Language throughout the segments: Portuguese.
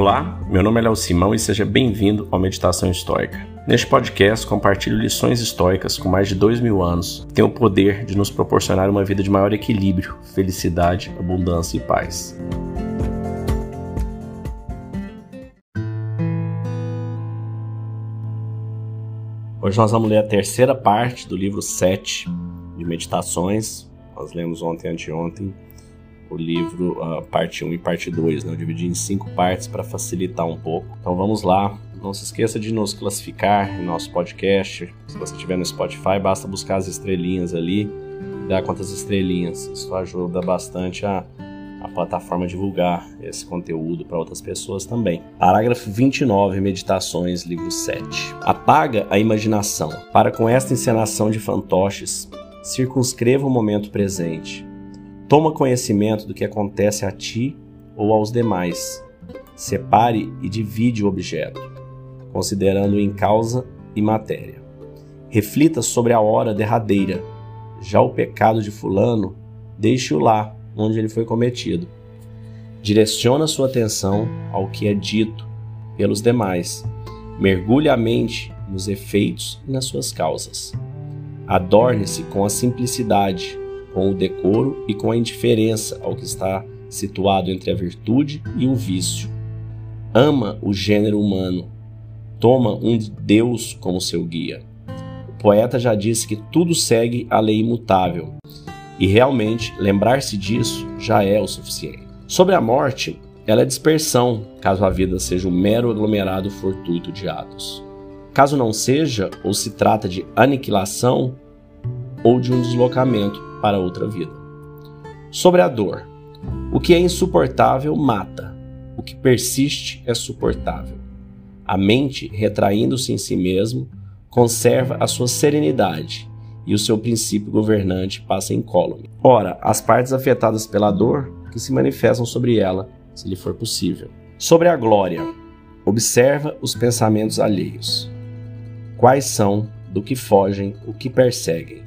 Olá, meu nome é Léo Simão e seja bem-vindo ao Meditação Histórica. Neste podcast, compartilho lições históricas com mais de dois mil anos que têm o poder de nos proporcionar uma vida de maior equilíbrio, felicidade, abundância e paz. Hoje nós vamos ler a terceira parte do livro 7 de Meditações. Nós lemos ontem e anteontem o livro uh, parte 1 e parte 2, né? Eu dividi em cinco partes para facilitar um pouco. Então vamos lá. Não se esqueça de nos classificar em nosso podcast. Se você estiver no Spotify, basta buscar as estrelinhas ali e dar quantas estrelinhas. Isso ajuda bastante a, a plataforma a divulgar esse conteúdo para outras pessoas também. Parágrafo 29, Meditações, livro 7. Apaga a imaginação. Para com esta encenação de fantoches, circunscreva o momento presente Toma conhecimento do que acontece a ti ou aos demais. Separe e divide o objeto, considerando em causa e matéria. Reflita sobre a hora derradeira. Já o pecado de Fulano, deixe-o lá, onde ele foi cometido. Direciona sua atenção ao que é dito pelos demais. Mergulhe a mente nos efeitos e nas suas causas. Adorne-se com a simplicidade, com o decoro e com a indiferença ao que está situado entre a virtude e o vício. Ama o gênero humano, toma um Deus como seu guia. O poeta já disse que tudo segue a lei imutável, e realmente lembrar-se disso já é o suficiente. Sobre a morte, ela é dispersão, caso a vida seja um mero aglomerado fortuito de atos. Caso não seja, ou se trata de aniquilação ou de um deslocamento para outra vida. Sobre a dor. O que é insuportável mata, o que persiste é suportável. A mente, retraindo-se em si mesmo, conserva a sua serenidade e o seu princípio governante passa incólume. Ora, as partes afetadas pela dor que se manifestam sobre ela, se lhe for possível. Sobre a glória, observa os pensamentos alheios. Quais são, do que fogem, o que perseguem.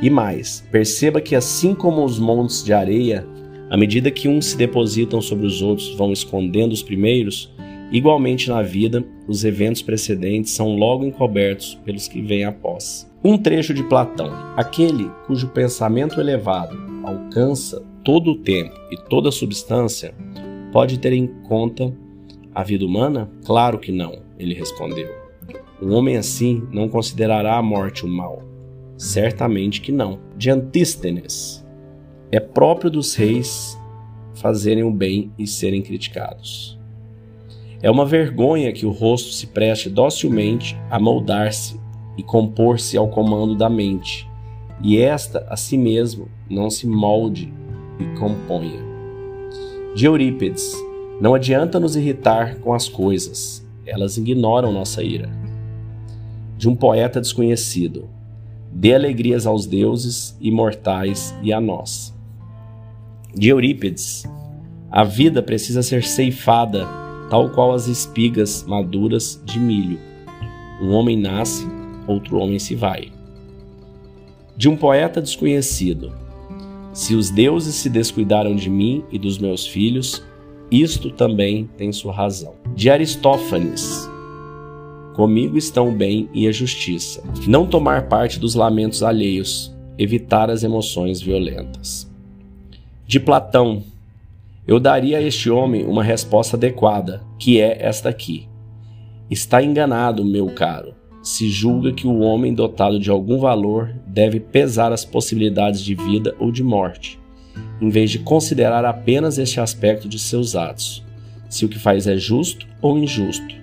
E mais, perceba que assim como os montes de areia, à medida que uns se depositam sobre os outros vão escondendo os primeiros, igualmente na vida, os eventos precedentes são logo encobertos pelos que vêm após. Um trecho de Platão: aquele cujo pensamento elevado alcança todo o tempo e toda a substância, pode ter em conta a vida humana? Claro que não, ele respondeu. Um homem assim não considerará a morte o mal, Certamente que não. De Antístenes. É próprio dos reis fazerem o bem e serem criticados. É uma vergonha que o rosto se preste docilmente a moldar-se e compor-se ao comando da mente, e esta a si mesmo não se molde e componha. De Eurípides, não adianta nos irritar com as coisas, elas ignoram nossa ira. De um poeta desconhecido, Dê alegrias aos deuses imortais e a nós. De Eurípides, a vida precisa ser ceifada, tal qual as espigas maduras de milho. Um homem nasce, outro homem se vai. De um poeta desconhecido, se os deuses se descuidaram de mim e dos meus filhos, isto também tem sua razão. De Aristófanes, Comigo estão o bem e a justiça. Não tomar parte dos lamentos alheios, evitar as emoções violentas. De Platão, eu daria a este homem uma resposta adequada, que é esta aqui. Está enganado, meu caro, se julga que o homem dotado de algum valor deve pesar as possibilidades de vida ou de morte, em vez de considerar apenas este aspecto de seus atos, se o que faz é justo ou injusto,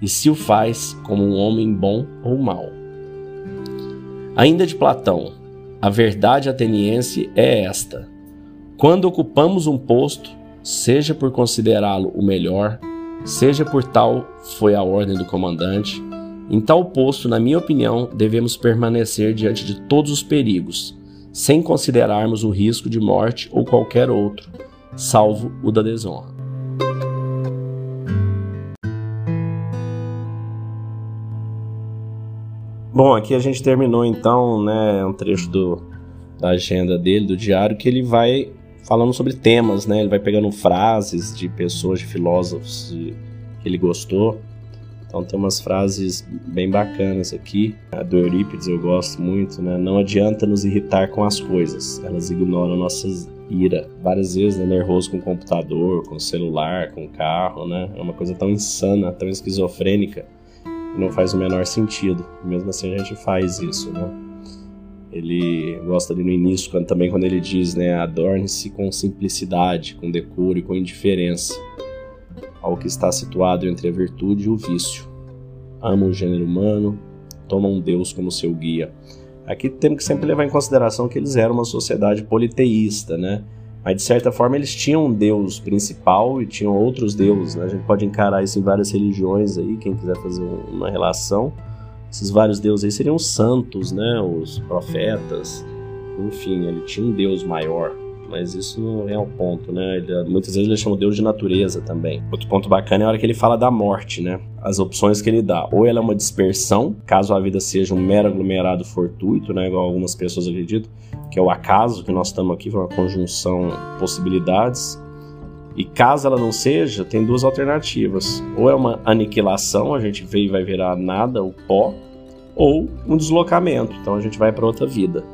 e se o faz como um homem bom ou mau. Ainda de Platão, a verdade ateniense é esta: quando ocupamos um posto, seja por considerá-lo o melhor, seja por tal foi a ordem do comandante, em tal posto, na minha opinião, devemos permanecer diante de todos os perigos, sem considerarmos o risco de morte ou qualquer outro, salvo o da desonra. Bom, aqui a gente terminou então, né, um trecho do, da agenda dele, do diário, que ele vai falando sobre temas, né? Ele vai pegando frases de pessoas, de filósofos, que ele gostou. Então tem umas frases bem bacanas aqui. A do Eurípides eu gosto muito, né? Não adianta nos irritar com as coisas, elas ignoram nossas ira. Várias vezes, né? Nervoso com o computador, com o celular, com o carro, né? É uma coisa tão insana, tão esquizofrênica, não faz o menor sentido. Mesmo assim a gente faz isso, né? Ele gosta ali no início, quando, também quando ele diz, né? Adorne-se com simplicidade, com decoro e com indiferença ao que está situado entre a virtude e o vício. Ama o gênero humano, toma um Deus como seu guia. Aqui temos que sempre levar em consideração que eles eram uma sociedade politeísta, né? Mas de certa forma eles tinham um deus principal e tinham outros deuses. Né? A gente pode encarar isso em várias religiões aí, quem quiser fazer uma relação. Esses vários deuses aí seriam os santos, né? Os profetas. Enfim, ele tinha um deus maior mas isso não é o ponto, né? Ele, muitas vezes ele chama Deus de natureza também. Outro ponto bacana é a hora que ele fala da morte, né? As opções que ele dá. Ou ela é uma dispersão, caso a vida seja um mero aglomerado fortuito, né? Igual algumas pessoas acreditam, que é o acaso que nós estamos aqui, uma conjunção de possibilidades. E caso ela não seja, tem duas alternativas. Ou é uma aniquilação, a gente veio e vai virar nada, o pó, ou um deslocamento. Então a gente vai para outra vida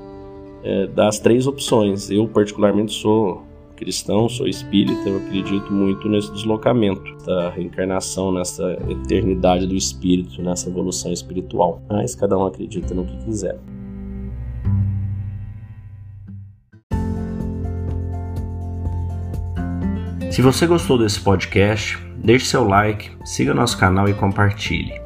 é, das três opções. Eu, particularmente, sou cristão, sou espírita, eu acredito muito nesse deslocamento, da reencarnação, nessa eternidade do espírito, nessa evolução espiritual. Mas cada um acredita no que quiser. Se você gostou desse podcast, deixe seu like, siga nosso canal e compartilhe.